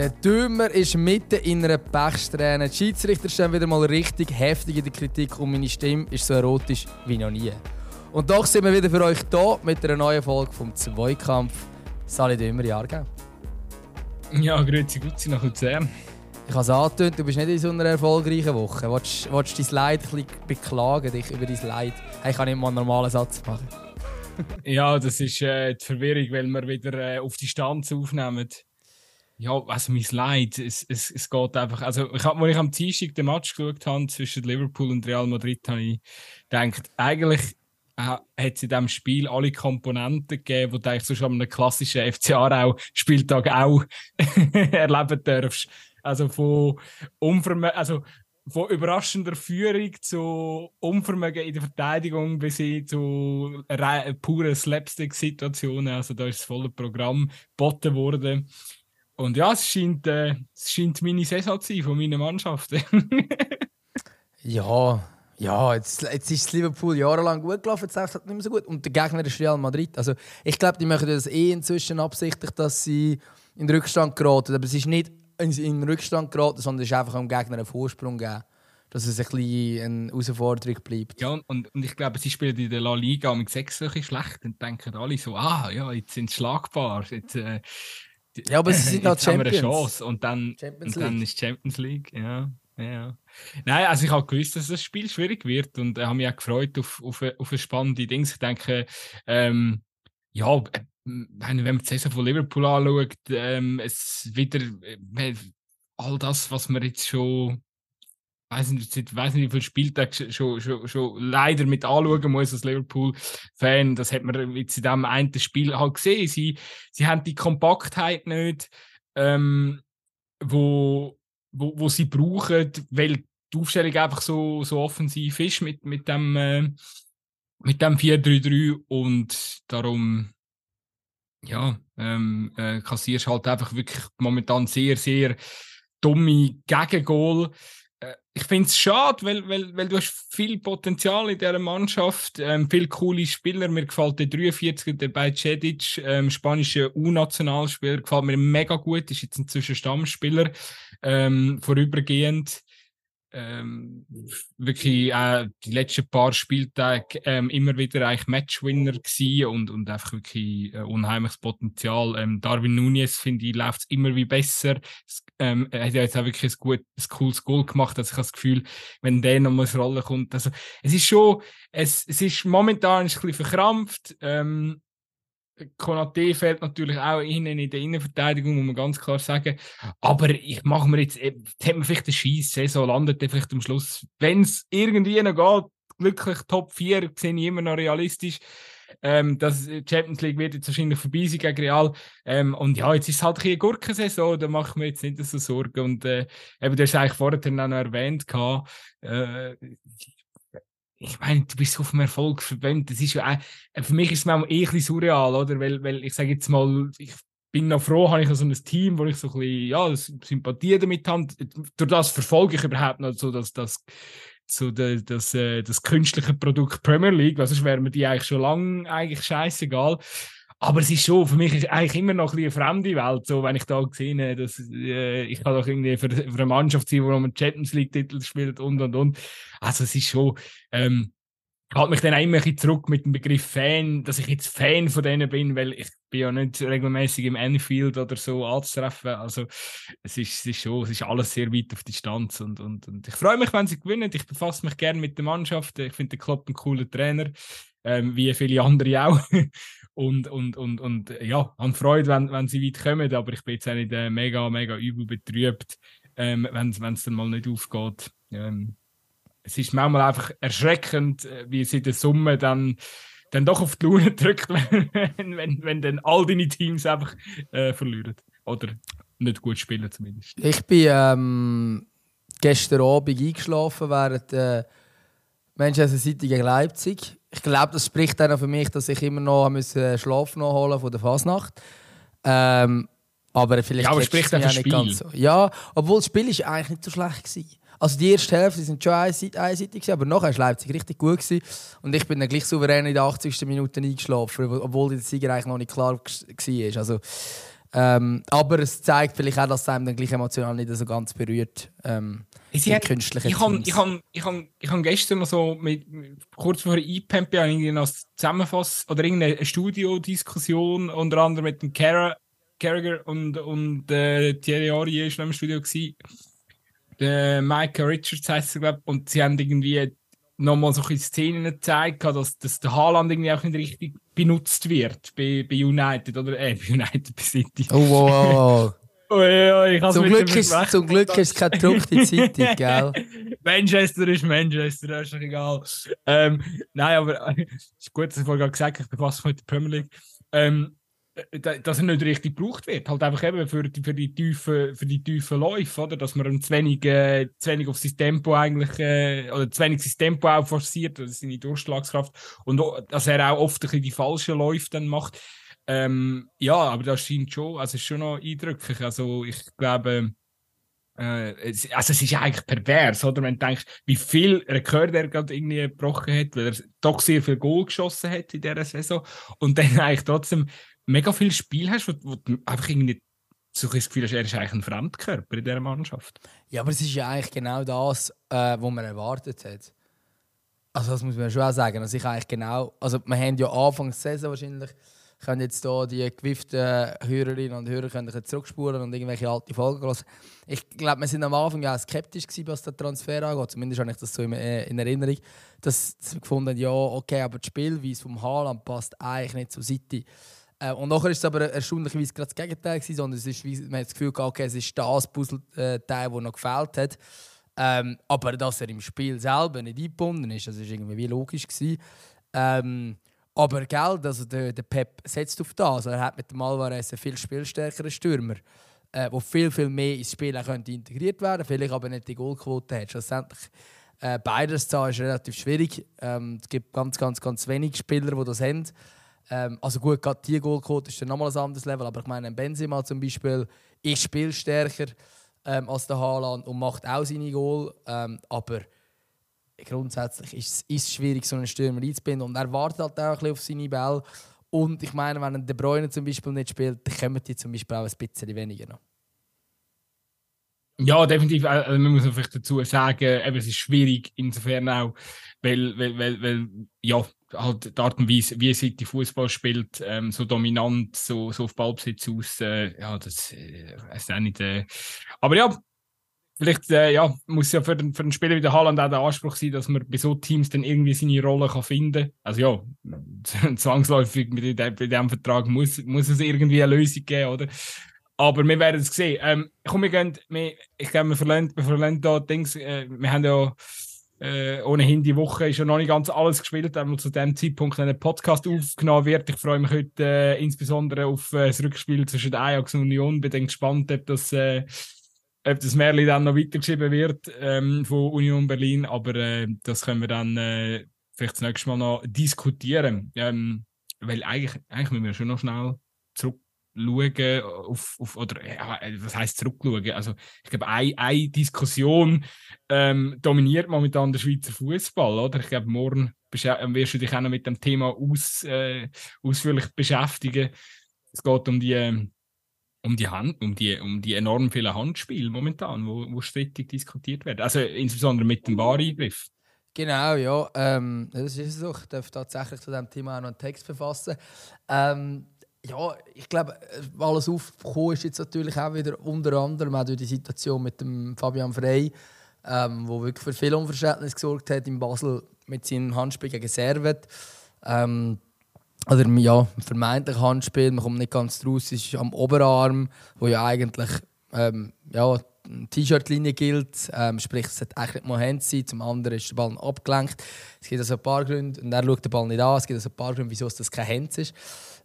Der Dümmer ist mitten in einer Pechsträhne. Die Schiedsrichter stehen wieder mal richtig heftig in der Kritik und meine Stimme ist so erotisch wie noch nie. Und doch sind wir wieder für euch da mit einer neuen Folge vom Zweikampf. Sali Dümmer, Jahrgau. Ja, grüezi Gutzi nach Luzern. Ich habe es angetönt, du bist nicht in so einer erfolgreichen Woche. Willst, willst du dein Leid ein bisschen beklagen, dich über dein Leid? Hey, ich kann nicht mal einen normalen Satz machen. ja, das ist äh, die Verwirrung, weil wir wieder äh, auf Distanz aufnehmen. Ja, also mein Leid, es, es, es geht einfach. Also, ich hab, als ich am Dienstag den Match geschaut habe zwischen Liverpool und Real Madrid, habe ich gedacht, eigentlich äh, hat es in diesem Spiel alle Komponenten gegeben, die du eigentlich so schon einem klassischen FC Aarau-Spieltag auch erleben darfst. Also von also von überraschender Führung zu Unvermögen in der Verteidigung bis hin zu puren Slapstick-Situationen. Also da ist das volle Programm geboten worden. Und ja, es scheint, äh, es scheint meine Saison zu sein von meiner Mannschaft. ja, ja, jetzt, jetzt ist Liverpool jahrelang gut gelaufen, jetzt läuft es halt nicht mehr so gut. Und der Gegner ist Real Madrid. Also ich glaube, die machen das eh inzwischen absichtlich, dass sie in den Rückstand geraten. Aber es ist nicht in den Rückstand geraten, sondern es ist einfach am Gegner einen Vorsprung geben. Dass es ein bisschen eine Herausforderung bleibt. Ja, und, und ich glaube, sie spielen in der La Liga mit sechs schlecht und denken alle so, ah, ja, jetzt sind sie schlagbar. Jetzt, äh, ja, aber sie sind halt Champions. Haben wir eine Chance. Und dann, und dann ist Champions League. Ja, ja. Nein, also ich habe gewusst, dass das Spiel schwierig wird und äh, habe mich auch gefreut auf, auf, auf spannende Dings. Ich denke, ähm, ja, äh, wenn man die Saison von Liverpool anschaut, ähm, es wieder äh, all das, was man jetzt schon weiß nicht, weiß nicht, wie viele Spieltage schon, schon, schon leider mit anschauen muss als Liverpool-Fan. Das hat man jetzt in diesem einen Spiel halt gesehen. Sie, sie haben die Kompaktheit nicht, ähm, wo, wo, wo sie brauchen, weil die Aufstellung einfach so, so offensiv ist mit, mit dem, äh, mit dem 4-3-3 und darum ja, ähm, äh, kassierst halt einfach wirklich momentan sehr, sehr dumme Gegengol ich finde es schade, weil, weil, weil du hast viel Potenzial in dieser Mannschaft, ähm, viele coole Spieler. Mir gefällt der 43er, der bei Cedic, ähm, spanischer U-Nationalspieler, gefällt mir mega gut, ist jetzt inzwischen Stammspieler, ähm, vorübergehend ähm, wirklich äh, die letzten paar Spieltage ähm, immer wieder eigentlich Matchwinner gewesen und, und einfach wirklich äh, unheimliches Potenzial. Ähm, Darwin Nunez, finde ich, läuft immer wie besser. Es, ähm, er hat jetzt auch wirklich ein, gut, ein cooles Goal gemacht. Also ich habe das Gefühl, wenn der noch mal ins Rollen kommt, also es ist schon, es, es ist momentan ein bisschen verkrampft. Ähm, Konate fehlt natürlich auch innen in der Innenverteidigung, muss man ganz klar sagen. Aber ich mache mir jetzt, jetzt äh, hat man vielleicht eine Scheiß-Saison, landet der vielleicht am Schluss, wenn es irgendwie noch geht, glücklich Top 4, sehe ich immer noch realistisch. Ähm, das Champions League wird jetzt wahrscheinlich vorbei sein gegen Real. Ähm, und ja, jetzt ist es halt eine Gurkensaison, da mache ich mir jetzt nicht so Sorgen. Und äh, eben, du hast eigentlich vorher noch erwähnt, äh, ich meine, du bist auf dem Erfolg verwendet. Das ist ja auch, für mich ist es manchmal eh ein surreal, oder? Weil, weil ich sage jetzt mal, ich bin noch froh, habe ich so ein Team, wo ich so ein bisschen, ja, Sympathie damit habe. Durch das verfolge ich überhaupt noch so, dass das, so das, das, äh, das künstliche Produkt Premier League, weil sonst wäre mir die eigentlich schon lange eigentlich scheißegal. Aber es ist schon, für mich ist eigentlich immer noch ein eine fremde Welt, so, wenn ich da sehe, dass äh, ich kann doch irgendwie für, für eine Mannschaft sein, wo man Champions League-Titel spielt und und und. Also es ist schon, ähm, halt mich dann auch immer ein bisschen zurück mit dem Begriff Fan, dass ich jetzt Fan von denen bin, weil ich bin ja nicht regelmäßig im Anfield oder so anzutreffen. Also es ist, es ist schon, es ist alles sehr weit auf Distanz und, und, und ich freue mich, wenn sie gewinnen. Ich befasse mich gerne mit der Mannschaft. Ich finde den Klopp ein cooler Trainer, ähm, wie viele andere auch. Und, und, und, und ja, habe Freude, wenn, wenn sie weit kommen, aber ich bin jetzt auch nicht äh, mega, mega übel betrübt, ähm, wenn es dann mal nicht aufgeht. Ähm, es ist manchmal einfach erschreckend, äh, wie sie in der Summe dann, dann doch auf die Laune drückt, wenn, wenn, wenn dann all deine Teams einfach äh, verlieren. Oder nicht gut spielen zumindest. Ich bin ähm, gestern Abend eingeschlafen während äh, Manchester City gegen Leipzig ich glaube, das spricht dann für mich, dass ich immer noch müssen Schlaf nachholen von der Fasnacht. Ähm, aber vielleicht ja, aber spricht ja nicht ganz so. Ja, obwohl das Spiel ist eigentlich nicht so schlecht war. Also die erste Hälfte sind schon einseitig, aber nachher war Leipzig richtig gut. Gewesen. Und ich bin dann gleich souverän in der 80. Minute eingeschlafen, obwohl der Sieger eigentlich noch nicht klar war. Also, Ähm, aber es zeigt vielleicht auch, dass es einem dann gleich emotional nicht so ganz berührt. Ähm, die hat, ich habe ich hab, ich hab, ich hab gestern mal so mit, kurz vor IPEMP irgendwie noch Zusammenfass oder irgendeine Studiodiskussion unter anderem mit dem Carragher und, und äh, Thierry ist noch im Studio gewesen. Der Michael Richards heißt er, glaube und sie haben irgendwie nochmal so Szenen gezeigt, dass, dass der Haaland irgendwie auch nicht richtig benutzt wird bei, bei United oder äh, bei United bei City. Oh, wow, wow. Oi, oi, zum, Glück ist, zum Glück ist es keine gedruckte Zeitung, gell? Manchester ist Manchester, das ist doch egal. Ähm, nein, aber es ist gut, dass ich vorhin gesagt habe, ich befasse mich mit der Premier League. Ähm, dass er nicht richtig gebraucht wird. Halt einfach eben für die, für die tiefen, für die tiefen Läufe, oder? Dass man zu wenig, äh, zu wenig auf sein Tempo eigentlich, äh, oder zu wenig sein Tempo auch forciert, oder seine Durchschlagskraft. Und dass er auch oft ein bisschen die falschen Läufe dann macht. Ähm, ja, aber das scheint schon, also ist schon noch eindrücklich. Also ich glaube, äh, also es ist eigentlich pervers, oder? Wenn du denkst, wie viel Rekord er gerade irgendwie gebrochen hat, weil er doch sehr viel Goal geschossen hat in dieser Saison und dann eigentlich trotzdem mega viel Spiel hast, wo, wo du einfach irgendwie so das Gefühl hast, er ist eigentlich ein Fremdkörper in dieser Mannschaft. Ja, aber es ist ja eigentlich genau das, äh, was man erwartet hat. Also das muss man schon auch sagen. Also ich eigentlich genau, also wir haben ja Anfang der Saison wahrscheinlich, können jetzt hier die gewifften Hörerinnen und Hörer können zurückspulen und irgendwelche alte Folgen hören. Ich glaube, wir sind am Anfang ja skeptisch gewesen, was der Transfer angeht. Zumindest habe ich das so in, äh, in Erinnerung, dass, wir gefunden ja, okay, aber die Spielweise vom Haaland passt eigentlich nicht zur City. Äh, und nachher ist es aber erstaunlicherweise gerade das Gegenteil gewesen, sondern es ist, man hat das Gefühl okay, es ist das Puzzleteil, das noch gefehlt hat. Ähm, aber dass er im Spiel selber nicht eingebunden ist, das ist irgendwie wie logisch gewesen. Ähm, aber gell, also der, der Pep setzt auf das. Er hat mit dem Alvarez einen viel spielstärkeren Stürmer, äh, wo viel, viel mehr ins Spiel könnte integriert werden vielleicht aber nicht die Goalquote hat. Schlussendlich äh, beides zu ist relativ schwierig. Ähm, es gibt ganz, ganz, ganz wenige Spieler, die das haben. Ähm, also gut, gerade die Goalquote ist dann nochmal ein anderes Level, aber ich meine, Benzema zum Beispiel ist spielstärker ähm, als der Haaland und macht auch seine Goal, ähm, aber grundsätzlich ist es schwierig, so einen Stürmer einzubinden und er wartet halt auch ein bisschen auf seine Bälle und ich meine, wenn De Bruyne zum Beispiel nicht spielt, dann kommen die zum Beispiel auch ein bisschen weniger noch. Ja, definitiv. Also man muss vielleicht dazu sagen, eben, es ist schwierig, insofern auch, weil, weil, weil, weil ja, halt die Art und Weise, wie City Fußball spielt, ähm, so dominant, so, so auf Ballbesitz aus, äh, ja, das äh, ist auch nicht. Äh, aber ja, vielleicht äh, ja, muss ja für den, für den Spieler wie der Haaland auch der Anspruch sein, dass man bei so Teams dann irgendwie seine Rolle kann finden kann. Also ja, zwangsläufig mit dem Vertrag muss, muss es irgendwie eine Lösung geben, oder? Aber wir werden es sehen. Ähm, komm, wir gehen, wir, ich glaube, wir verlernen, wir da Dings, äh, wir haben ja äh, ohnehin die Woche ist ja noch nicht ganz alles gespielt, einmal zu dem Zeitpunkt ein Podcast aufgenommen wird. Ich freue mich heute äh, insbesondere auf äh, das Rückspiel zwischen Ajax und Union. Bin gespannt, ob das, äh, ob das Märchen dann noch weitergeschrieben wird ähm, von Union Berlin. Aber äh, das können wir dann äh, vielleicht das nächste Mal noch diskutieren. Ähm, weil eigentlich, eigentlich müssen wir schon noch schnell zurück schauen auf, auf oder ja, was heißt zurückschauen? Also ich glaube, eine, eine Diskussion ähm, dominiert momentan der Schweizer Fußball, oder? Ich glaube, morgen wirst du dich auch noch mit dem Thema aus, äh, ausführlich beschäftigen. Es geht um die ähm, um die Hand, um die, um die enorm vielen Handspiele momentan, wo, wo strittig diskutiert werden. Also insbesondere mit dem Wahreingriff. Genau, ja. Ähm, das ist so. Ich darf tatsächlich zu diesem Thema auch noch einen Text verfassen. Ähm, ja, ich glaube, alles aufgekommen ist jetzt natürlich auch wieder unter anderem auch durch die Situation mit dem Fabian Frey, ähm, wo wirklich für viel Unverständnis gesorgt hat in Basel mit seinem Handspiel gegen Servet. Ähm, oder ja, vermeintlich Handspiel, man kommt nicht ganz draus, es ist am Oberarm, wo ja eigentlich ähm, ja, T-Shirt-Linie gilt, ähm, sprich es sollte eigentlich nicht mal Hand sein, zum anderen ist der Ball abgelenkt. Es gibt also ein paar Gründe, und er schaut den Ball nicht an, es gibt also ein paar Gründe, wieso es das kein Hand ist.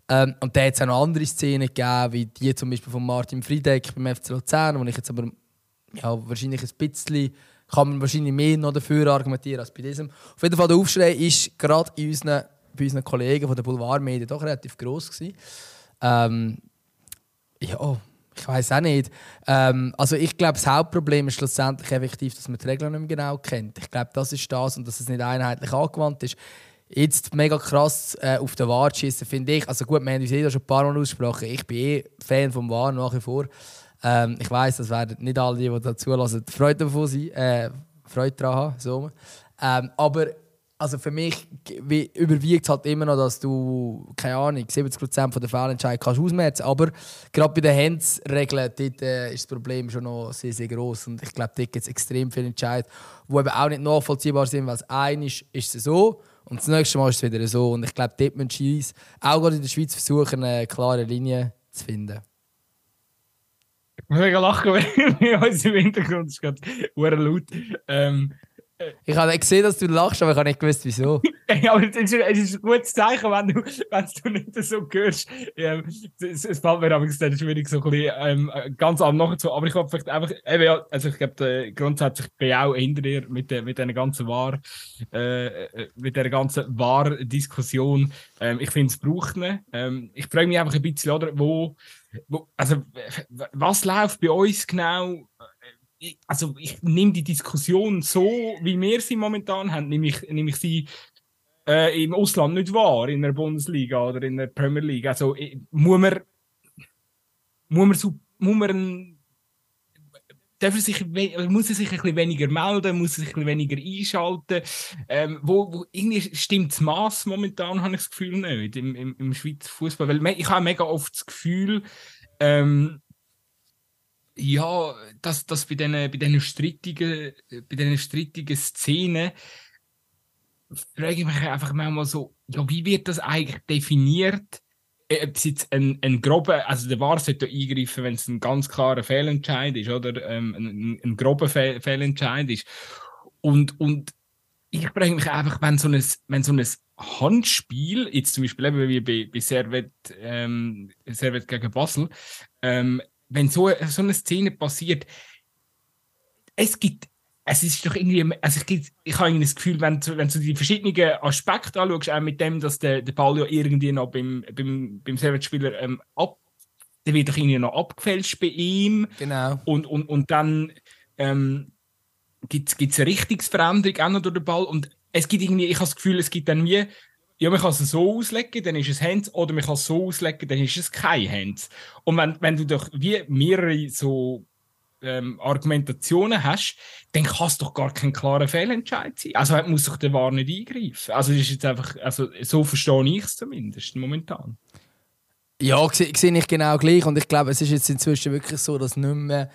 Ähm, und da hat es auch noch andere Szenen gegeben, wie die zum Beispiel von Martin Friedeck beim FC Luzern, wo ich jetzt aber ja, wahrscheinlich ein bisschen, kann man wahrscheinlich mehr noch dafür argumentieren als bei diesem. Auf jeden Fall der Aufschrei ist gerade in unseren, bei unseren Kollegen von den Boulevardmedien doch relativ groß gewesen. Ähm, ja, ich weiß auch nicht. Ähm, also ich glaube, das Hauptproblem ist schlussendlich effektiv, dass man die Regeln nicht mehr genau kennt. Ich glaube, das ist das und dass es nicht einheitlich angewandt ist Jetzt mega krass äh, auf den Wart schießen, finde ich. Also gut, wir haben uns eh schon ein paar Mal ausgesprochen. Ich bin eh Fan vom War nach wie vor. Ähm, ich weiß, das werden nicht alle, die dazu lassen, Freude davon sein, äh, Freude daran haben. So. Ähm, aber also für mich überwiegt es halt immer noch, dass du, keine Ahnung, 70% von der Fehlentscheidung kannst ausmerzen. Aber gerade bei den Hands-Regeln äh, ist das Problem schon noch sehr, sehr groß. Und ich glaube, dort gibt es extrem viele Entscheidungen, die eben auch nicht nachvollziehbar sind, weil es ein ist, ist es so und das nächste Mal ist es wieder so. Und ich glaube, dort müssen Schweiz, auch gerade in der Schweiz versuchen, eine klare Linie zu finden. Ich muss mega lachen, weil uns im Hintergrund ist gerade laut. Ähm, ich habe gesehen, dass du lachst, aber ich habe nicht gewusst, wieso. ja, aber es ist, ein gutes Zeichen, wenn du, wenn du nicht so hörst. Ja, es, es fällt mir aber dann so ein bisschen ähm, ganz an nachzu. Aber ich habe einfach, eben, also ich glaube, grundsätzlich bin ich auch hinter dir mit, mit dieser ganzen Wahr, äh, äh, mit dieser ganzen Wahr-Diskussion. Ähm, ich finde, es braucht ihn. Ähm, ich frage mich einfach ein bisschen, oder, wo, wo, also, was läuft bei uns genau? Also ich nehme die Diskussion so, wie wir sie momentan haben, nehme ich, nehme ich sie äh, im Ausland nicht wahr, in der Bundesliga oder in der Premier League. Also ich, muss man, muss man, so, muss man darf sich, muss er sich ein bisschen weniger melden, muss er sich ein bisschen weniger einschalten. Ähm, wo, wo, irgendwie stimmt das Maß momentan, habe ich das Gefühl nicht, im, im, im Schweizer Fußball. Weil ich habe mega oft das Gefühl, ähm, ja, dass, dass bei diesen bei den strittigen, bei diesen strittigen Szenen frage ich mich einfach manchmal so, ja, wie wird das eigentlich definiert? Äh, ob es jetzt ein, ein grober, also der VAR sollte eingreifen, wenn es ein ganz klarer Fehlentscheid ist, oder ähm, ein, ein grober Fehl Fehlentscheid ist. Und, und ich frage mich einfach, wenn so ein, wenn so ein Handspiel, jetzt zum Beispiel eben wie bei, bei Servet, ähm, Servet gegen Basel, ähm, wenn so, so eine Szene passiert, es gibt, es ist doch irgendwie, also ich, ich habe das Gefühl, wenn, wenn du die verschiedenen Aspekte anschaust, auch mit dem, dass der, der Ball ja irgendwie noch beim, beim, beim Servet-Spieler ähm, ab, der wird doch irgendwie noch abgefälscht bei ihm. Genau. Und, und, und dann ähm, gibt es eine Richtungsveränderung auch noch durch den Ball und es gibt irgendwie, ich habe das Gefühl, es gibt dann wie ja, man kann es so auslegen, dann ist es Hands, oder man kann es so auslegen, dann ist es kein Hands. Und wenn, wenn du doch wie mehrere so ähm, Argumentationen hast, dann kann es doch gar kein klarer Fehlentscheid sein. Also muss doch der Wahr nicht eingreifen. Also ist jetzt einfach, also so verstehe ich es zumindest momentan. Ja, sehe ich genau gleich. Und ich glaube, es ist jetzt inzwischen wirklich so, dass nicht mehr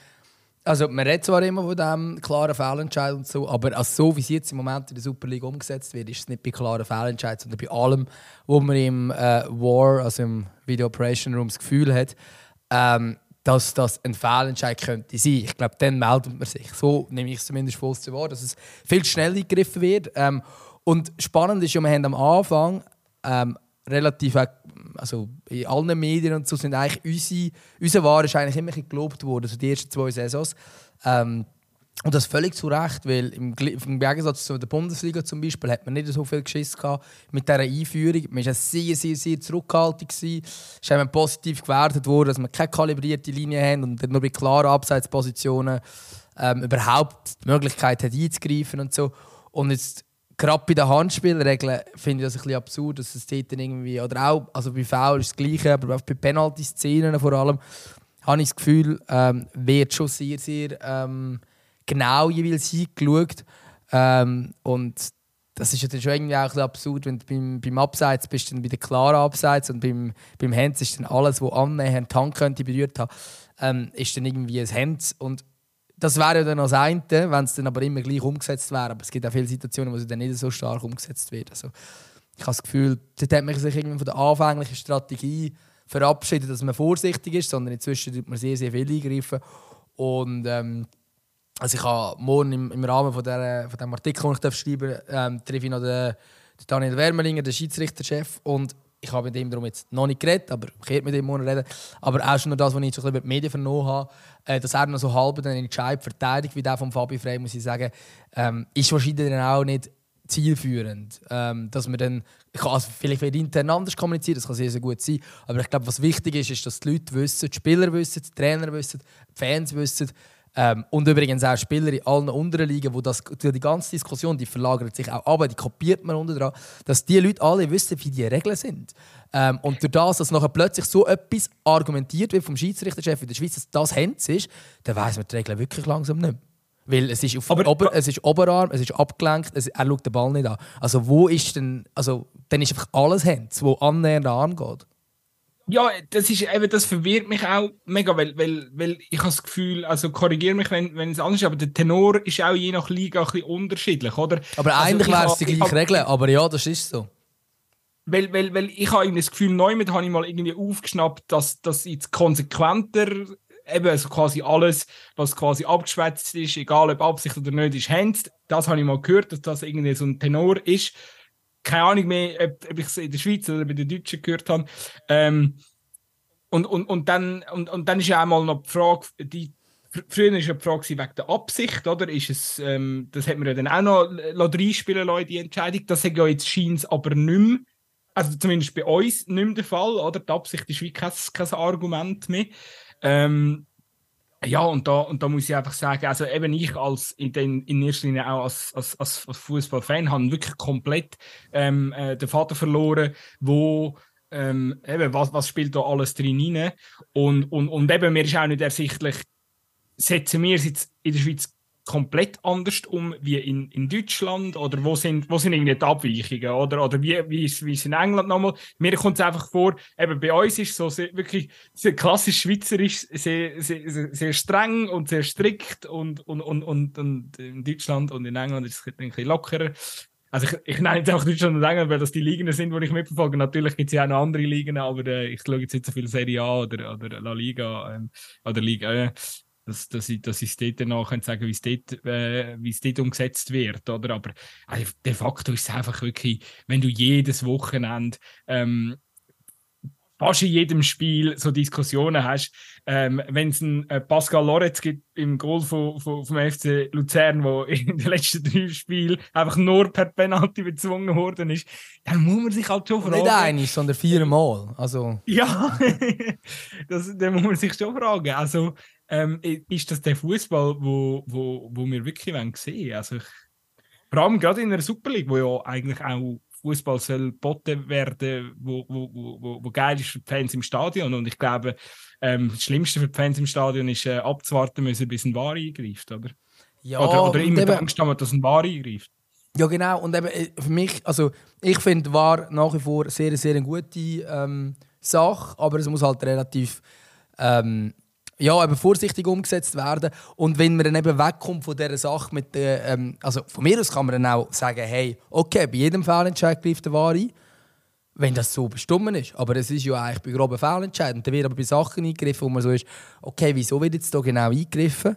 also man redet zwar immer von diesem klaren Fehlentscheid und so, aber also so wie es jetzt im Moment in der Super League umgesetzt wird, ist es nicht bei klaren Fehlentscheid, sondern bei allem, wo man im äh, War, also im Video Operation Room, das Gefühl hat, ähm, dass das ein Fehlentscheid könnte sein. Ich glaube, dann meldet man sich. So nehme ich es zumindest voll zu wahr, dass es viel schneller gegriffen wird. Ähm, und spannend ist ja, wir haben am Anfang ähm, relativ, also in allen Medien und so sind eigentlich unsere, unser Ware ist eigentlich immer gelobt worden, also die ersten zwei Saisons. Ähm, und das völlig zu Recht, weil im, Gegensatz zu der Bundesliga zum Beispiel hat man nicht so viel Geschiss gehabt mit dieser Einführung. Man war sehr, sehr, sehr zurückhaltend. Es ist positiv gewertet worden, dass wir keine kalibrierte Linie haben und nur bei klaren Abseitspositionen ähm, überhaupt die Möglichkeit hat einzugreifen und so. Und jetzt gerade bei den Handspielregeln finde ich das ein bisschen absurd, dass es dort irgendwie, oder auch, also bei Foul ist das Gleiche, aber auch bei Penalty-Szenen vor allem, habe ich das Gefühl, ähm, wird schon sehr, sehr ähm, genau jeweils hingeschaut. Ähm, und das ist ja dann schon irgendwie auch ein absurd, wenn du beim, beim Abseits bist, dann bei den klaren Abseits und beim, beim Hands ist dann alles, was annähernd die Hand könnte berührt haben, ähm, ist dann irgendwie ein Hands. Und das wäre ja dann das eine, wenn es dann aber immer gleich umgesetzt wäre. Aber es gibt auch viele Situationen, wo es dann nicht so stark umgesetzt wird. Also, ich habe das Gefühl, dort hat man sich irgendwie von der anfänglichen Strategie verabschiedet, dass man vorsichtig ist, sondern inzwischen tut man sehr, sehr viel eingreifen. Und ähm, also ich habe morgen im, im Rahmen von, der, von dem Artikel, den ich schreiben darf, ähm, treffe ich noch den, den Daniel Wermelinger, den Schiedsrichterchef. Und ich habe mit ihm darum jetzt noch nicht geredet, aber ich werde mit ihm morgen reden. Aber auch schon nur das, was ich so über die Medien vernommen habe, äh, dass er noch so halb den Entscheid verteidigt, wie der von Fabi Frey, muss ich sagen, ähm, ist wahrscheinlich dann auch nicht zielführend. Ähm, dass man dann, also vielleicht wird intern anders kommunizieren, das kann sehr, sehr gut sein, aber ich glaube, was wichtig ist, ist, dass die Leute wissen, die Spieler wissen, die Trainer wissen, die Fans wissen, Ähm, und übrigens auch Spieler in allen unteren Ligen, wo das, die ganze Diskussion, die verlagert sich auch aber die kopiert man unten dran, dass die Leute alle wissen, wie die Regeln sind. Ähm, und durch das, dass nachher plötzlich so etwas argumentiert wird vom Schiedsrichterchef in der Schweiz, dass das Händs ist, dann weiß man die Regeln wirklich langsam nicht mehr. Weil es ist, auf aber, Ober, es ist Oberarm, es ist abgelenkt, es, er schaut den Ball nicht an. Also wo ist denn, also dann ist einfach alles Händs, wo annähernd angeht. Ja, das ist eben, das verwirrt mich auch mega, weil, weil, weil ich habe das Gefühl, also korrigiere mich, wenn, wenn es anders ist, aber der Tenor ist auch je nach Liga ein bisschen unterschiedlich, oder? Aber also eigentlich wäre es die gleiche Regel, aber ja, das ist so. Weil, weil, weil ich habe das Gefühl, neu mit habe ich mal irgendwie aufgeschnappt, dass das jetzt konsequenter eben also quasi alles, was quasi abgeschwätzt ist, egal ob Absicht oder nicht, ist Hand. Das habe ich mal gehört, dass das irgendwie so ein Tenor ist keine Ahnung mehr, ob, ob ich es in der Schweiz oder bei den Deutschen gehört habe. Ähm, und, und, und, dann, und, und dann ist ja einmal noch die Frage, die, früher war ja die Frage wegen der Absicht, oder? Ist es, ähm, das hat man ja dann auch noch reinspielen lassen, die Entscheidung. Das hat ja jetzt scheint aber nicht mehr, also zumindest bei uns nicht mehr der Fall, oder? Die Absicht ist wie kein, kein Argument mehr. Ähm, ja, und da, und da muss ich einfach sagen, also eben ich als in, den, in erster Linie auch als, als, als, Fußballfan habe wirklich komplett ähm, äh, den Vater verloren, wo ähm, eben, was, was spielt da alles drin rein. Und, und, und eben, mir ist auch nicht ersichtlich, setzen wir es jetzt in der Schweiz komplett anders um wie in, in Deutschland? Oder wo sind, wo sind irgendwie die Abweichungen? Oder, oder wie, wie, ist, wie ist in England nochmal? Mir kommt es einfach vor, eben bei uns ist so sehr, wirklich sehr klassisch schweizerisch, sehr, sehr, sehr, sehr, streng und sehr strikt und, und, und, und, und in Deutschland und in England ist es ein bisschen lockerer. Also ich, ich nenne jetzt auch Deutschland und England, weil das die Ligen sind, die ich mitverfolge. Natürlich gibt es ja auch noch andere Ligen, aber äh, ich schaue jetzt nicht so viel Serie A oder, oder La Liga ähm, oder Liga. Äh, dass, dass, ich, dass ich es dort danach sagen wie es dort, äh, wie es dort umgesetzt wird. Oder? Aber äh, de facto ist es einfach wirklich, wenn du jedes Wochenende ähm, fast in jedem Spiel so Diskussionen hast, ähm, wenn es einen äh, Pascal Loretz gibt im Goal von, von, vom FC Luzern, wo in den letzten drei Spielen einfach nur per Penalty bezwungen worden ist, dann muss man sich halt schon fragen. Nicht einig, sondern viermal. Also. Ja, das, dann muss man sich schon fragen. Also, ähm, ist das der Fußball, wo, wo, wo wir wirklich sehen wollen. Also ich, vor allem gerade in der Super League, wo ja eigentlich auch Fußball soll geboten werden, wo, wo, wo, wo geil ist für die Fans im Stadion. Und ich glaube, ähm, das Schlimmste für die Fans im Stadion ist äh, abzuwarten müssen, bis ein War eingreift, oder? Ja, oder, oder immer eben, Angst haben, dass ein War eingreift. Ja, genau. Und eben äh, für mich, also ich finde War nach wie vor sehr, sehr eine gute ähm, Sache, aber es muss halt relativ ähm, ja, eben vorsichtig umgesetzt werden. Und wenn man dann eben wegkommt von dieser Sache mit der, ähm, also von mir aus kann man dann auch sagen, hey, okay, bei jedem Fehlentscheid greift der Ware ein, wenn das so bestimmt ist. Aber es ist ja eigentlich bei groben Fehlentscheiden. Dann wird aber bei Sachen eingegriffen, wo man so ist, okay, wieso wird jetzt da genau eingegriffen?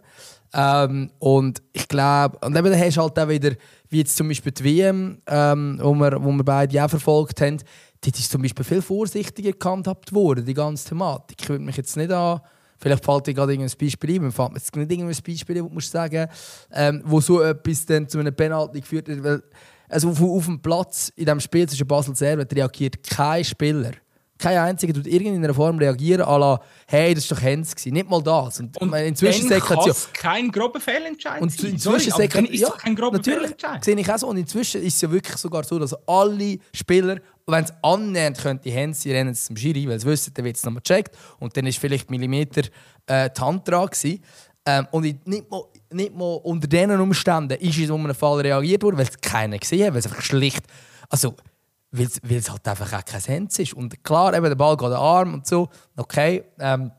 Ähm, und ich glaube, und dann hast du halt auch wieder, wie jetzt zum Beispiel die WM, ähm, wo, wir, wo wir beide auch verfolgt haben, dort ist zum Beispiel viel vorsichtiger gehandhabt worden, die ganze Thematik. Ich würde mich jetzt nicht an Vielleicht fällt dir gerade irgendein Beispiel ein. Mir fällt jetzt nicht irgendein Beispiel ein, wo du sagen ähm, wo so etwas dann zu einem Penalty geführt hat. Also auf, auf dem Platz in diesem Spiel zwischen Basel und Servet reagiert kein Spieler. Kein einziger tut irgendeiner Form reagieren, à la, hey, das war doch Hens. Nicht mal das. Und, und inzwischen dann kann es kein grober Fehlentscheid Und inzwischen Sorry, aber ist ja, kein grober natürlich, Fehlentscheid. sehe ich auch so. Und inzwischen ist es ja wirklich sogar so, dass alle Spieler wenn es annähernd könnte haben, sie rennen es zum Schiri, weil sie wissen, dann wird es nochmal gecheckt und dann ist vielleicht Millimeter äh, die Hand dran gewesen. Ähm, und nicht mal, nicht mal unter diesen Umständen ist es um einen Fall reagiert worden, weil es keiner gesehen hat, weil es einfach schlicht, also weil es halt einfach auch kein Sens ist. Und klar, eben, der Ball geht an den Arm und so, okay, ähm,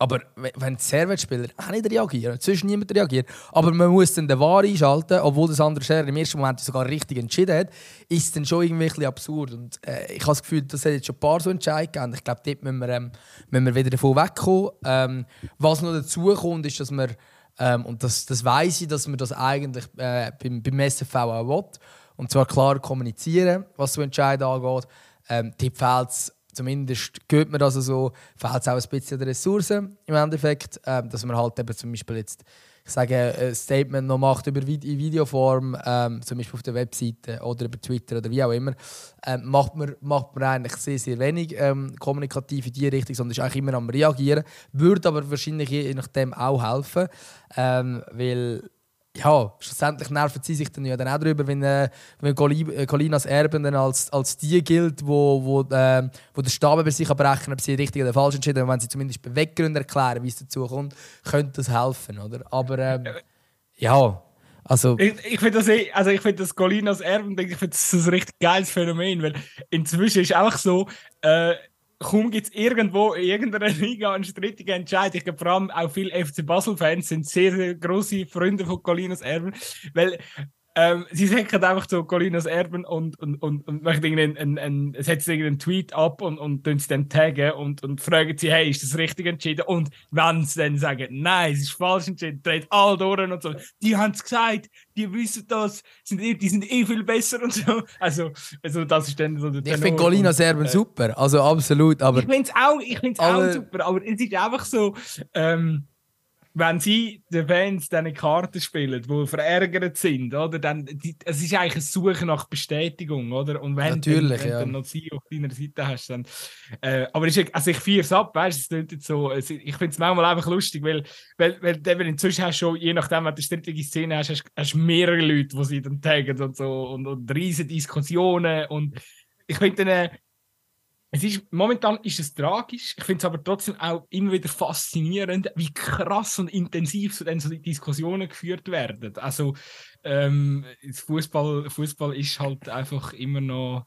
aber wenn die Servetspieler auch nicht reagieren, zwischen niemand reagiert, aber man muss dann den Wahr einschalten, obwohl das andere Scherer im ersten Moment sogar richtig entschieden hat, ist dann schon irgendwie ein absurd. Und äh, ich habe das Gefühl, das hat jetzt schon ein paar so Entscheidungen gegeben. Ich glaube, dort müssen wir, ähm, müssen wir wieder davon wegkommen. Ähm, was noch dazu kommt, ist, dass wir, ähm, und das, das weiß ich, dass man das eigentlich äh, beim, beim SFV auch will, und zwar klar kommunizieren, was so Entscheidungen angeht. Ähm, dort fehlt es zumindest hört man also so, fehlt es auch ein bisschen an Ressourcen im Endeffekt, ähm, dass man halt eben zum Beispiel jetzt, ich sagen, ein Statement noch macht über in Videoform, ähm, zum Beispiel auf der Webseite oder über Twitter oder wie auch immer, ähm, macht, man, macht man eigentlich sehr, sehr wenig ähm, kommunikativ in diese Richtung, sondern ist eigentlich immer am Reagieren. Würde aber wahrscheinlich je nachdem auch helfen, ähm, weil ja, schlussendlich nerven sie sich dann ja dann auch darüber, wenn, äh, wenn äh, Colinas Erben dann als, als die gilt, wo, wo, äh, wo der Stab über sich berechnen, ob sie richtig oder falsch entschieden haben. Wenn sie zumindest Beweggründe erklären, wie es dazu kommt, könnte das helfen, oder? Aber ähm, ja, also... Ich, ich finde das, eh, also find das Colinas Erben, ich finde das ein richtig geiles Phänomen, weil inzwischen ist auch so... Äh, kaum gibt es irgendwo in irgendeiner Liga einen strittigen Entscheid. Ich glaube, vor allem auch viele FC Basel-Fans sind sehr, sehr große Freunde von Colinas Erben, weil ähm, sie sagen einfach so Colinas Erben und, und, und, und machen einen, einen, einen, setzen irgendeinen Tweet ab und, und tun sie dann taggen und, und fragen sie, hey, ist das richtig entschieden? Und wenn sie dann sagen, nein, es ist falsch entschieden, dreht all durch und so, die haben es gesagt, die wissen das, sind, die sind eh viel besser und so. Also, also das ist dann so der Ich finde Colinas Erben äh, super, also absolut, aber... Ich finde es auch, auch super, aber es ist einfach so... Ähm, wenn sie den Fans diese Karten spielen, die verärgert sind, oder, dann, die, es ist eigentlich ein Suchen nach Bestätigung, oder? Und wenn, Natürlich, wenn, wenn ja. du noch sie auf deiner Seite hast, dann... Äh, aber ist, also ich feiere es ab, weißt du, es so... Ich finde es manchmal einfach lustig, weil, weil, weil, weil inzwischen hast du schon, je nachdem, wenn du eine strittige Szene hast, hast, hast mehrere Leute, die sie dann taggen und so, und, und riesige Diskussionen und ich finde dann... Es ist, momentan ist es tragisch. Ich finde es aber trotzdem auch immer wieder faszinierend, wie krass und intensiv so, dann so die Diskussionen geführt werden. Also, ähm, Fußball, Fußball ist halt einfach immer noch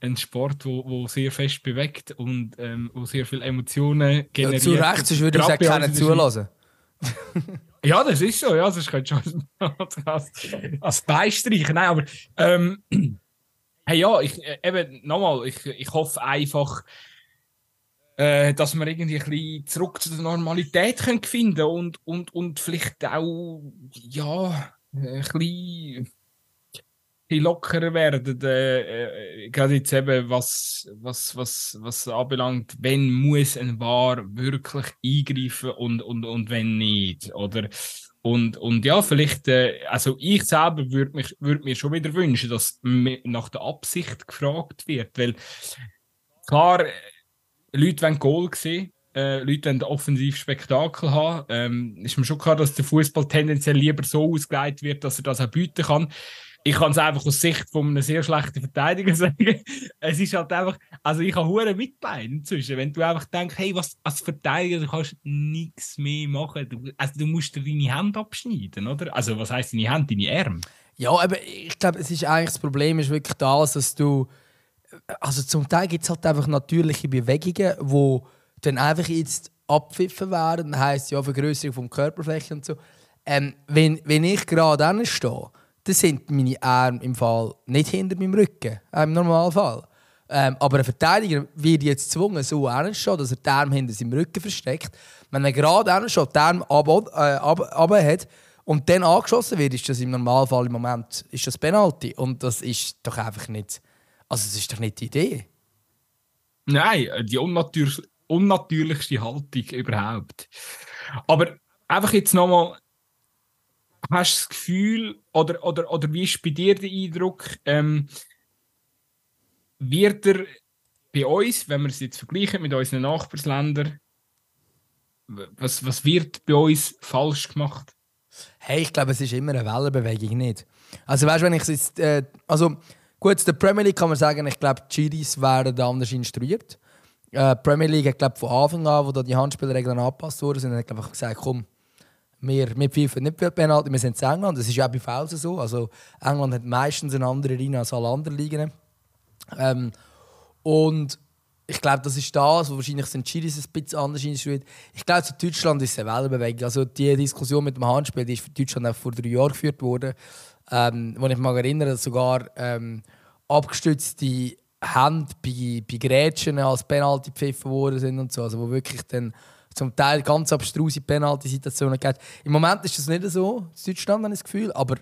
ein Sport, wo, wo sehr fest bewegt und ähm, wo sehr viele Emotionen generiert. Ja, zu Recht, sonst würde ich sagen, keinen zulassen. ja, das ist so, ja, das könnte schon als, als Beistreichen. Nein, aber ähm, Hey, ja, ich, äh, eben, nochmal, ich, ich hoffe einfach, äh, dass wir irgendwie ein bisschen zurück zu der Normalität können finden und, und, und vielleicht auch, ja, ein bisschen, lockerer werden. Äh, äh, gerade jetzt eben, was, was, was, was anbelangt, wenn muss ein War wirklich eingreifen und, und, und wenn nicht, oder? Und, und ja, vielleicht, äh, also ich selber würde würd mir schon wieder wünschen, dass nach der Absicht gefragt wird. Weil klar, Leute wollen Goal sehen, äh, Leute wollen offensiv Spektakel haben. Ähm, ist mir schon klar, dass der Fußball tendenziell lieber so ausgelegt wird, dass er das auch bieten kann ich kann es einfach aus Sicht von einem sehr schlechten Verteidiger sagen. es ist halt einfach, also ich habe hure Mitleid inzwischen, wenn du einfach denkst, hey, was als Verteidiger du kannst nichts mehr machen. Du, also du musst dir deine Hand abschneiden, oder? Also was heißt deine Hand, deine Arme? Ja, aber ich glaube, es ist eigentlich das Problem ist wirklich das, dass du also zum Teil gibt es halt einfach natürliche Bewegungen, wo dann einfach jetzt abpfiffen werden. Heisst ja Vergrößerung vom Körperfläche und so. Ähm, wenn, wenn ich gerade stehe dann sind meine Arme im Fall nicht hinter meinem Rücken, äh, im Normalfall. Ähm, aber ein Verteidiger wird jetzt gezwungen, so hinzustehen, dass er die Arme hinter seinem Rücken versteckt. Wenn er gerade hinsteht, die Arme runter äh, hat und dann angeschossen wird, ist das im Normalfall im Moment ist das Penalty. Und das ist doch einfach nicht... Also das ist doch nicht die Idee. Nein, die unnatür unnatürlichste Haltung überhaupt. Aber einfach jetzt nochmal hast du das Gefühl, oder, oder, oder wie ist bei dir der Eindruck, ähm, wird er bei uns, wenn wir es jetzt vergleichen mit unseren Nachbarländern, was, was wird bei uns falsch gemacht? Hey, ich glaube, es ist immer eine Wellenbewegung, nicht? Also weißt du, wenn ich jetzt, äh, also gut, der Premier League kann man sagen, ich glaube, die Chiris werden anders instruiert. Äh, Premier League hat glaube von Anfang an, wo da die Handspielregeln angepasst wurden, sind, hat einfach gesagt, komm, wir, wir pfeifen nicht für Penalty, wir sind in England. Das ist ja auch bei Fouls so. Also England hat meistens eine andere Linie als alle anderen Ligen. Ähm, und ich glaube, das ist das, wo wahrscheinlich sind Chilis ein bisschen anders instruiert. Ich glaube, zu Deutschland ist es eine Wellenbewegung. Also die Diskussion mit dem Handspiel, die ist für Deutschland auch vor drei Jahren geführt worden. Ähm, wo ich mich erinnere, dass sogar ähm, abgestützte Hände bei, bei Grätschen als Penalty gepfiffen worden sind und so. Also wo wirklich dann zum Teil ganz abstruse Penalty-Situationen gegeben. Im Moment ist das nicht so in Deutschland, habe ich das Gefühl. Aber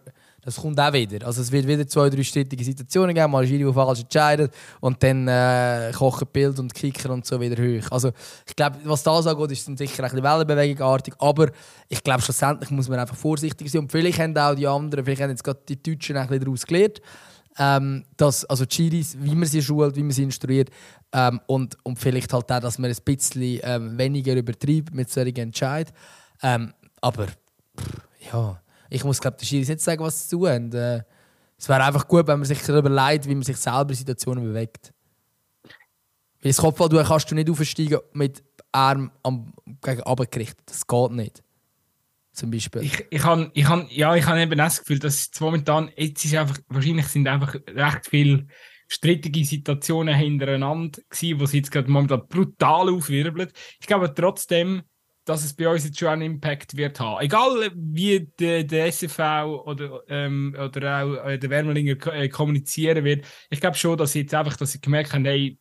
Das kommt auch wieder. Also es wird wieder zwei, drei strittige Situationen geben, mal Schiri, der falsch entscheidet und dann äh, kochen Bild und Kicker und so wieder hoch. Also ich glaube, was das angeht, ist dann sicher ein bisschen Wellenbewegungartig, aber ich glaube, schlussendlich muss man einfach vorsichtig sein und vielleicht haben auch die anderen, vielleicht haben jetzt gerade die Deutschen ein bisschen daraus gelernt, ähm, dass, also die Chiris, wie man sie schult, wie man sie instruiert ähm, und, und vielleicht halt auch, dass man ein bisschen ähm, weniger übertreibt mit solchen Entscheidungen. Ähm, aber pff, ja ich muss glaube der Schiris jetzt sagen, was zu tun und, äh, Es wäre einfach gut, wenn man sich überlegt, wie man sich selber in Situationen bewegt. Weil das Kopfball du kannst du nicht aufsteigen mit Arm am, gegen. Das geht nicht. Zum Beispiel. Ich, ich habe ich hab, ja, ich hab eben das Gefühl, dass jetzt momentan, jetzt ist einfach, wahrscheinlich sind einfach recht viele strittige Situationen hintereinander gewesen, wo sie jetzt gerade momentan brutal aufwirbeln. Ich glaube trotzdem, dass es bei uns jetzt schon einen Impact wird haben. Egal wie der, der SFV oder, ähm, oder auch äh, der Wärmelinger äh, kommunizieren wird, ich glaube schon, dass sie jetzt einfach, dass sie gemerkt haben, hey,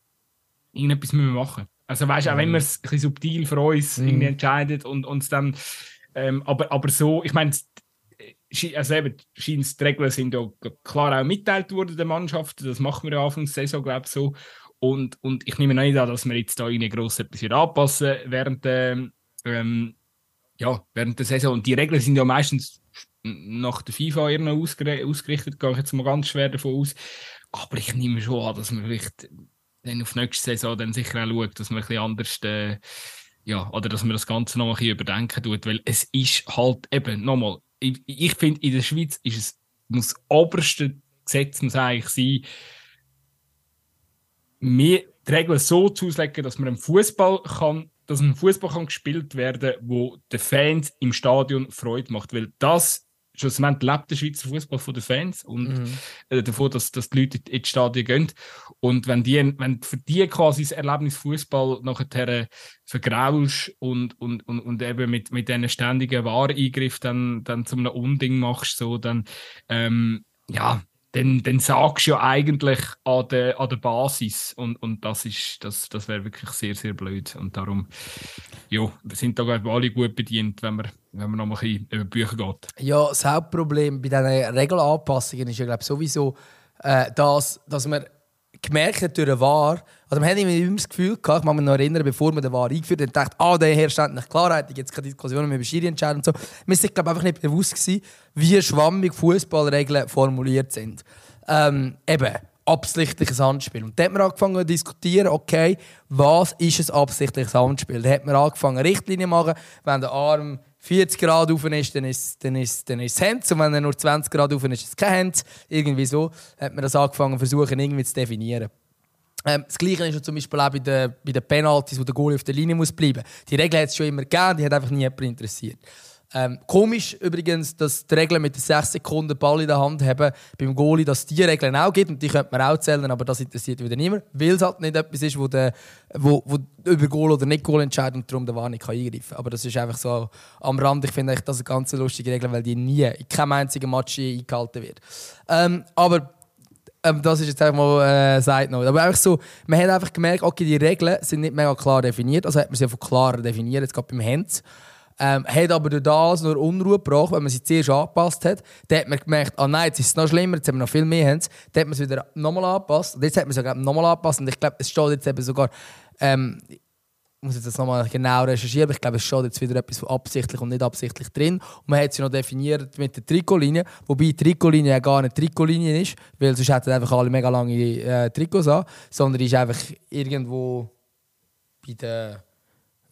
irgendetwas müssen wir machen. Also weißt du, mhm. auch wenn man es ein bisschen subtil für uns mhm. irgendwie entscheidet und uns dann, ähm, aber, aber so, ich meine, also eben, die Regeln sind ja klar auch mitteilt worden der Mannschaft, das machen wir ja Anfang der Saison, glaube ich, so. Und, und ich nehme nicht an, dass wir jetzt da irgendwie gross etwas anpassen während der ähm, ja, während der Saison. Und die Regeln sind ja meistens nach der FIFA eher ausger ausgerichtet, gehe ich jetzt mal ganz schwer davon aus. Aber ich nehme schon an, dass man vielleicht dann auf nächste Saison dann sicher auch schaut, dass man ein bisschen anders, äh, ja, oder dass man das Ganze noch ein bisschen überdenken tut, weil es ist halt eben, nochmal, ich, ich finde, in der Schweiz ist es, muss das oberste Gesetz muss eigentlich sein, mehr die Regeln so zuzulegen, dass man im Fußball kann dass ein Fußball gespielt werden kann, wo den Fans im Stadion Freude macht. Weil das schlussendlich lebt der Schweizer Fußball von den Fans und mhm. äh, davon, dass, dass die Leute ins Stadion gehen. Und wenn, die, wenn für die quasi das Erlebnis Fußball nachher vergraulst und, und, und, und eben mit, mit diesen ständigen Wareingriff dann, dann zu einem Unding machst, so, dann ähm, ja, dann, dann sagst du ja eigentlich an der, an der Basis. Und, und das das, das wäre wirklich sehr, sehr blöd. Und darum, ja, sind da glaube alle gut bedient, wenn man, wenn man noch mal ein über Bücher geht. Ja, das Hauptproblem bei diesen Regelanpassungen ist ja, glaube sowieso äh, das, dass man gemerkt durch den War, also man hat immer das Gefühl gehabt, ich kann mich noch erinnern, bevor man den War eingeführt hat, dachte, ah, der herrscht endlich Klarheit, gibt es keine Diskussionen mehr über Schiri-Entscheidungen und so. Man war glaube einfach nicht bewusst gewesen, wie schwammig Fußballregeln formuliert sind. Ähm, eben, absichtliches Handspiel. Und dann hat man angefangen zu diskutieren, okay, was ist ein absichtliches Handspiel? Dann hat man angefangen, Richtlinien zu machen, wenn der Arm 40 Grad rauf ist, dann ist, dann ist, dann ist es Hand. Und wenn er nur 20 Grad rauf ist, ist es kein Hand. Irgendwie so hat man das angefangen, versuchen irgendwie zu definieren. Ähm, das Gleiche ist zum Beispiel auch bei den, bei den Penalties, wo der Goalie auf der Linie muss bleiben muss. Die Regel hat es schon immer gegeben, die hat einfach nie jemand interessiert. Ähm, komisch übrigens, dass die Regeln mit den 6 Sekunden Ball in der Hand haben beim Goalie, dass es diese Regeln auch gibt und die könnte man auch zählen, aber das interessiert wieder niemand, weil es halt nicht etwas ist, wo, der, wo, wo über Goal oder nicht Goal entscheidet und darum der War nicht eingreifen kann. Aber das ist einfach so am Rand. Ich finde das eine ganz lustige Regel, weil die nie in keinem einzigen Match eingehalten wird. Ähm, aber ähm, das ist jetzt einfach mal äh, Side Note. Aber einfach so, man hat einfach gemerkt, okay, die Regeln sind nicht mega klar definiert, also hat man sie einfach klarer definiert, jetzt gerade beim Hands. Ähm, hat aber durch das nur Unruhe gebracht, wenn man sie zuerst angepasst hat. Dann hat man gemerkt, ah nein, jetzt ist es noch schlimmer, jetzt haben wir noch viel mehr Hands. Dann hat man es wieder nochmal angepasst. Und jetzt hat man es sogar nochmal angepasst. Und ich glaube, es steht jetzt eben sogar, ähm, ich muss jetzt das nochmal genau recherchieren, aber ich glaube, es steht jetzt wieder etwas absichtlich und nicht absichtlich drin. Und man hat sie noch definiert mit der Trikotlinie, wobei die Trikotlinie ja gar nicht Trikotlinie ist, weil sonst hätten einfach alle mega lange äh, Trikots an, sondern ist einfach irgendwo bei den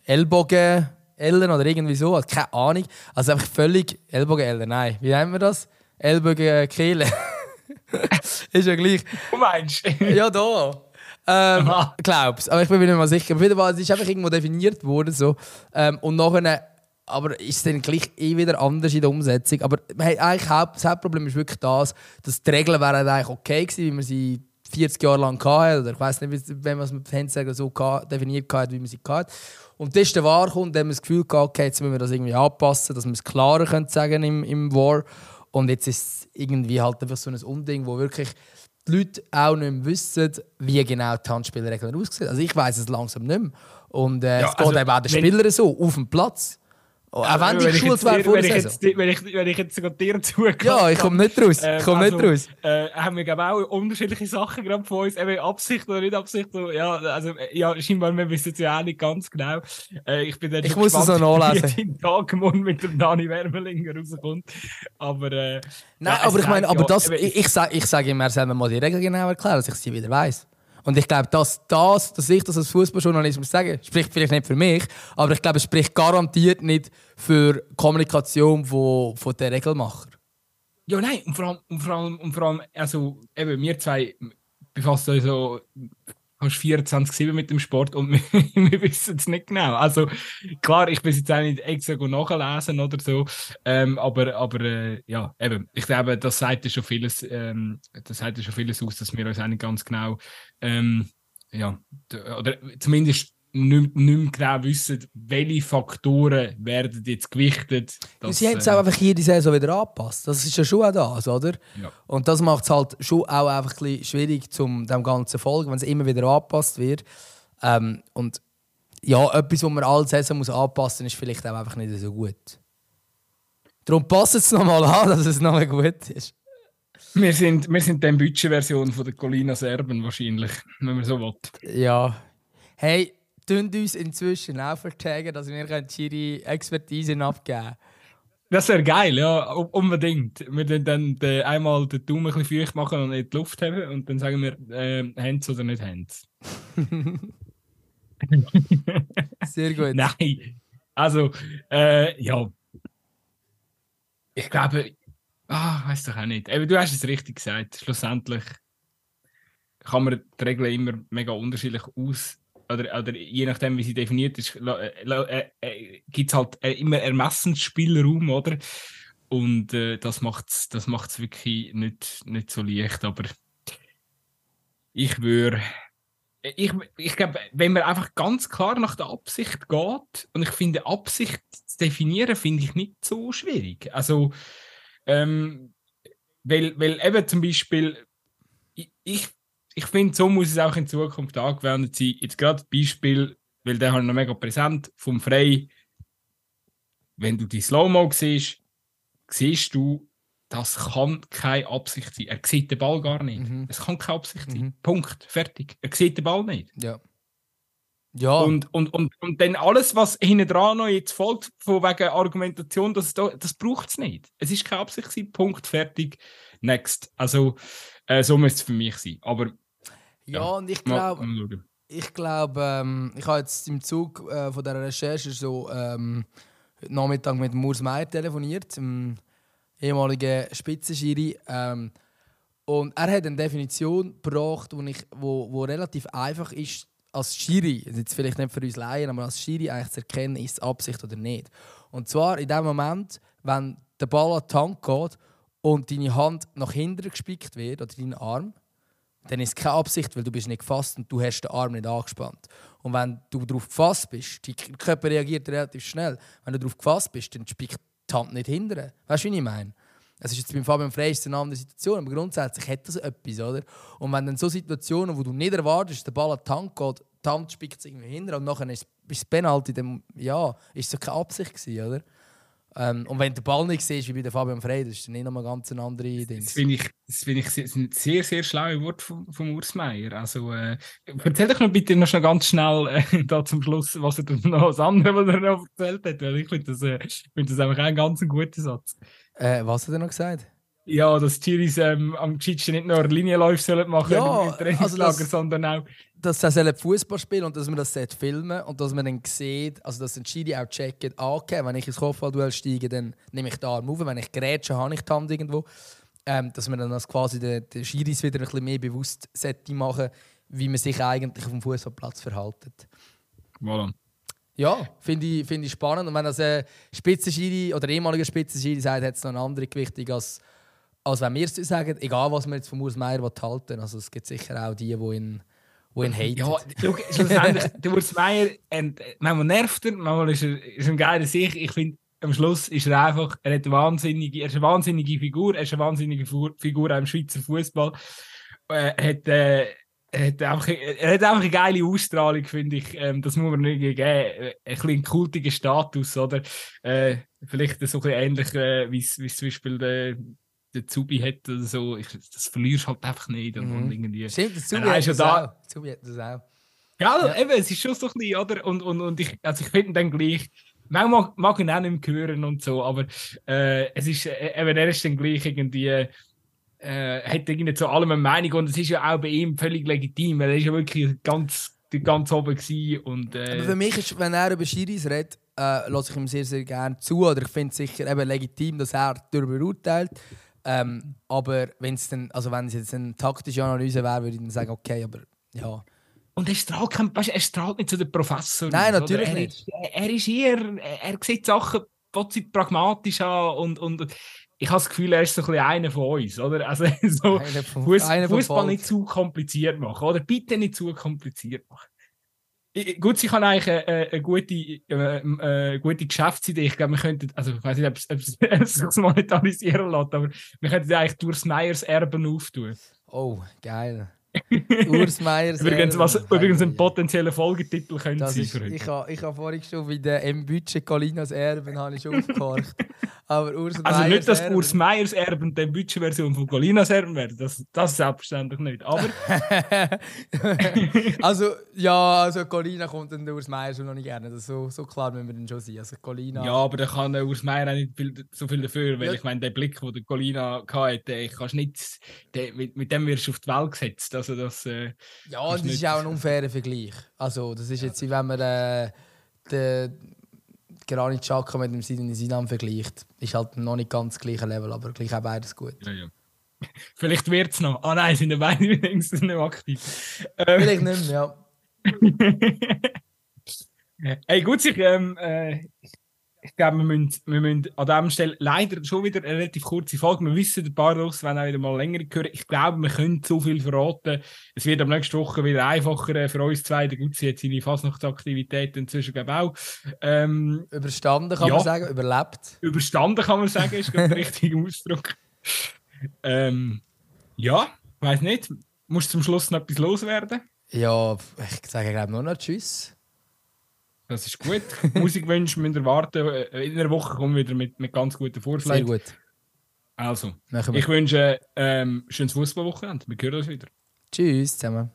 Ellbogen Ellen oder irgendwie so, also keine Ahnung. Also einfach völlig Ellbogen Ellen, nein. Wie nennen wir das? Ellbogen Kehle. ist ja gleich. Du meinst? ja, da. Ähm, glaub's. Aber ich bin mir nicht mal sicher. Auf jeden Fall, es ist einfach irgendwo definiert worden. So. Ähm, und nachher, aber ist es dann gleich eh wieder anders in der Umsetzung. Aber eigentlich das Hauptproblem ist wirklich das, dass die Regeln wären eigentlich okay gewesen, wie man sie 40 Jahre lang hatte. Oder ich weiß nicht, wenn man es mit Fenster so definiert hat, wie man sie hatte. Und das ist der War kommt, dann haben wir das Gefühl gehabt, okay, jetzt müssen wir das irgendwie anpassen, dass wir es klarer können sagen im, im War. Und jetzt ist es irgendwie halt einfach so ein Unding, wo wirklich die Leute auch nicht mehr wissen, wie genau die Handspielregeln aussehen. Also ich weiß es langsam nicht mehr. Und äh, ja, es geht also, eben auch den Spielern so, auf dem Platz. Oh, auch wenn, wenn die geschult wäre vor der Saison. Wenn ich, wenn ich jetzt sogar dir zugehört Ja, ich komme nicht raus. Ich komme also, nicht raus. Äh, haben wir glaube auch unterschiedliche Sachen gerade von uns, eben Absicht oder nicht Absicht. Ja, also, ja, scheinbar, wir wissen es ja auch nicht ganz genau. Äh, ich bin dann ich muss gespannt, es auch nachlesen. wie mit dem Dani Wermelinger rauskommt. Aber, äh, Nein, ja, aber ich meine, aber ja, das, ich, ich, sage ich sag ihm, er soll mir mal die Regeln genau erklären, dass ich sie wieder weiss. Und ich glaube, dass, das, dass ich das als Fußballjournalismus sage, spricht vielleicht nicht für mich, aber ich glaube, es spricht garantiert nicht für Kommunikation von, von der Regelmacher. Ja, nein, und vor allem, und vor allem, und vor allem also eben, wir zwei befassen uns so fast 24-7 mit dem Sport und wir, wir wissen es nicht genau. Also klar, ich bin jetzt auch nicht extra nachlesen oder so, ähm, aber, aber äh, ja, eben, ich glaube, das sagt ja schon vieles, ähm, das sagt ja schon vieles aus, dass wir uns auch nicht ganz genau, ähm, ja, oder zumindest nicht, nicht mehr genau wissen, welche Faktoren werden jetzt gewichtet. Dass, Sie haben es auch einfach jede Saison wieder angepasst. Das ist ja schon auch das, oder? Ja. Und das macht es halt schon auch einfach ein bisschen schwierig, um dem Ganzen folgen, wenn es immer wieder angepasst wird. Ähm, und ja, etwas, was man alle Saison muss anpassen muss, ist vielleicht auch einfach nicht so gut. Darum passt es nochmal an, dass es noch gut ist. Wir sind, wir sind die Budgetversion von der Colina Serben wahrscheinlich, wenn man so will. Ja. Hey, tun uns inzwischen auch vertagen, dass wir ihre Expertise abgeben können. Das wäre geil, ja, unbedingt. Wir dann, dann den, einmal den Daumen ein bisschen feucht machen und in die Luft haben und dann sagen wir, äh, Hands oder nicht Hands. Sehr gut. Nein, also, äh, ja. Ich glaube, ah, weiß doch auch nicht. Aber du hast es richtig gesagt. Schlussendlich kann man die Regeln immer mega unterschiedlich aus oder, oder je nachdem, wie sie definiert ist, äh, äh, äh, gibt es halt immer Ermessensspielraum, oder? Und äh, das macht es das macht's wirklich nicht, nicht so leicht. Aber ich würde. Ich, ich glaube, wenn man einfach ganz klar nach der Absicht geht, und ich finde, Absicht zu definieren, finde ich nicht so schwierig. Also, ähm, weil, weil eben zum Beispiel, ich, ich ich finde, so muss es auch in Zukunft angewendet sein. Jetzt gerade Beispiel, weil der halt noch mega präsent vom Frei. Wenn du die Slow-Mo siehst, siehst du, das kann keine Absicht sein. Er sieht den Ball gar nicht. Mhm. Es kann keine Absicht mhm. sein. Punkt. Fertig. Er sieht den Ball nicht. Ja. Ja. Und, und, und, und dann alles, was hinten dran noch jetzt folgt, von wegen Argumentation, das, das braucht es nicht. Es ist keine Absicht sein. Punkt. Fertig. Next. Also, äh, so müsste es für mich sein. Aber ja, und ich glaube, ich glaube, ähm, ich habe jetzt im Zug äh, von der Recherche so ähm, heute Nachmittag mit Murs Meier telefoniert, dem ehemaligen Spitzenschiri. Ähm, und er hat eine Definition gebracht, wo, ich, wo, wo relativ einfach ist, als Schiri, jetzt vielleicht nicht für uns Laien, aber als Schiri eigentlich zu erkennen, ist es Absicht oder nicht. Und zwar in dem Moment, wenn der Ball an den Tank geht und deine Hand nach hinten gespickt wird, oder dein Arm, dann ist es keine Absicht, weil du bist nicht gefasst und du hast den Arm nicht angespannt. Und wenn du darauf gefasst bist, der Körper reagiert relativ schnell. Wenn du darauf gefasst bist, dann spickt die Hand nicht hinterher. Weißt du, wie ich meine? Es ist jetzt beim Fabian Frey eine andere Situation, aber grundsätzlich hat das etwas, oder? Und wenn dann so Situationen, wo du nicht erwartest, der Ball an die Hand geht, die Hand spickt irgendwie hinterher und nachher ist es Penalty, dann ja, ist es keine Absicht gewesen, oder? Ähm, und wenn du den Ball nicht siehst, wie bei der Fabian Frey, das ist dann nicht nochmal ganz eine andere Idee. Das finde ich, das find ich sehr, sehr, sehr schlaue Wort vom, vom Urs Meier. Also, äh, erzähl doch noch bitte noch schnell ganz schnell äh, da zum Schluss, was er noch das andere, was er noch erzählt hat. Weil ich finde das, äh, find das einfach ein ganz guter Satz. Äh, was hat er noch gesagt? Ja, dass die Chiris ähm, am Geschichten nicht nur Linienläufe sollen machen ja, im Trainingslager, also das, sondern auch dass sie Fußball spielen und dass man das filmen und dass man dann sieht, also dass ein Schiri auch checkt, ah, okay, wenn ich ins Kopfballduell steige, dann nehme ich den Arm auf, wenn ich grätsche, habe ich die Hand irgendwo. Ähm, dass man dann das quasi den, den Schiris wieder ein bisschen mehr bewusst machen wie man sich eigentlich auf dem Fußballplatz verhält. Voilà. Ja, finde ich, find ich spannend. Und wenn das ein Spitzenschiri oder ehemaliger Spitzenschiri sagt, hat es noch eine andere Gewichtung, als, als wenn wir es sagen, egal was man jetzt von Urs Meier halten Also es gibt sicher auch die, die ihn die ihn hatet. Ja, schlussendlich, der Urs Meier, manchmal nervt er, manchmal ist er, ist ein geiler Sicht. Ich finde, am Schluss ist er einfach, er, hat eine wahnsinnige, er ist eine wahnsinnige Figur, er ist eine wahnsinnige Figur auch im Schweizer Fußball. Er hat, äh, er hat, einfach, er hat einfach eine geile Ausstrahlung, finde ich. Ähm, das muss man nicht geben. Ein bisschen kultiger Status, oder? Äh, vielleicht so ein bisschen ähnlich, äh, wie es zum Beispiel der, der Zubi hat oder so. Ich, das verlierst halt einfach nicht. Und, mhm. und irgendwie, Stimmt, der Zubi, hat das, da. auch. Zubi hat das auch. Ja, ja, eben, es ist schon so ein bisschen, oder? Und, und, und ich, also ich finde dann gleich, manchmal mag ich ihn auch nicht mehr hören und so, aber äh, es ist, äh, eben, er ist dann gleich irgendwie äh, hat irgendwie zu allem eine Meinung und es ist ja auch bei ihm völlig legitim. Er ist ja wirklich ganz, ganz oben gewesen und, äh, Aber für mich ist, wenn er über Schiris redet, äh, lasse ich ihm sehr, sehr gerne zu. Oder ich finde es sicher eben legitim, dass er darüber urteilt. Ähm, aber wenn's dann, also wenn es jetzt eine taktische Analyse wäre, würde ich dann sagen, okay, aber ja. Und er strahlt, weißt, er strahlt nicht zu den Professor. Nein, natürlich er nicht. Ist, er, er, ist eher, er, sieht Sachen pragmatisch an und, und ich habe das Gefühl, er ist so ein bisschen einer von uns, oder? Also so Fuß, Fußball nicht zu kompliziert machen, oder? Bitte nicht zu kompliziert machen. Gut, sie kann eigentlich eine, eine gute, eine, eine gute Geschäftsidee. Ich glaube, wir könnten, also ich weiß nicht, ob es sich monetarisieren lässt, aber wir könnten eigentlich durchs Meyers Erben auftun. Oh, geil. Urs Meyers übrigens, was übrigens ein potenzieller Folgetitel könnte sein. Ist, ich habe ich ha vorhin schon bei der M-Budget Colinas Erben habe ich schon aufgehorcht. Aber Urs also nicht, dass Erben. Urs Meyers Erben die Budget-Version von Colinas Erben werden. Das, das selbstverständlich nicht. Aber... also, ja, also Colina kommt dann Urs Meier schon noch nicht gerne. Das so, so klar müssen wir dann schon sein. Also Colina... Ja, aber da kann der Urs Meier auch nicht viel, so viel dafür, weil ja. ich meine, der Blick, den der Colina hatte, ich kannst nicht, der, mit, mit, dem wirst du auf die Welt gesetzt. Also das, äh, ja, das ist auch ein unfairer Vergleich. Also, das ist jetzt, wie wenn man äh, den Granit Xhaka mit dem Sidney Sinan vergleicht. Ist halt noch nicht ganz das gleiche Level, aber gleich auch beides gut. Ja, ja. Vielleicht wird es noch. Ah nein, sind beide übrigens nicht mehr aktiv. Ähm. Vielleicht nicht mehr, ja. hey, gut, ich, ähm, äh, ich glaube, wir müssen, wir müssen an dieser Stelle leider schon wieder eine relativ kurze Folge. Wir wissen, ein paar Russen werden auch wieder mal länger hören. Ich glaube, wir können zu viel verraten. Es wird am nächsten Woche wieder einfacher äh, für uns zwei. Der Gutzi hat seine Fastnachtsaktivitäten inzwischen glaube auch. Ähm, Überstanden kann ja, man sagen, überlebt. Überstanden kann man sagen, ist der richtige Ausdruck. Ähm, ja, ich weiß nicht. Musst du zum Schluss noch etwas loswerden? Ja, ich sage glaube nur noch Tschüss. Das ist gut. Musikwünsche müsst ihr warten. In einer Woche kommen wir wieder mit, mit ganz guten Vorschlägen. Sehr gut. Also, ich wünsche ähm, schönes Fußballwochenende. Wir hören uns wieder. Tschüss zusammen.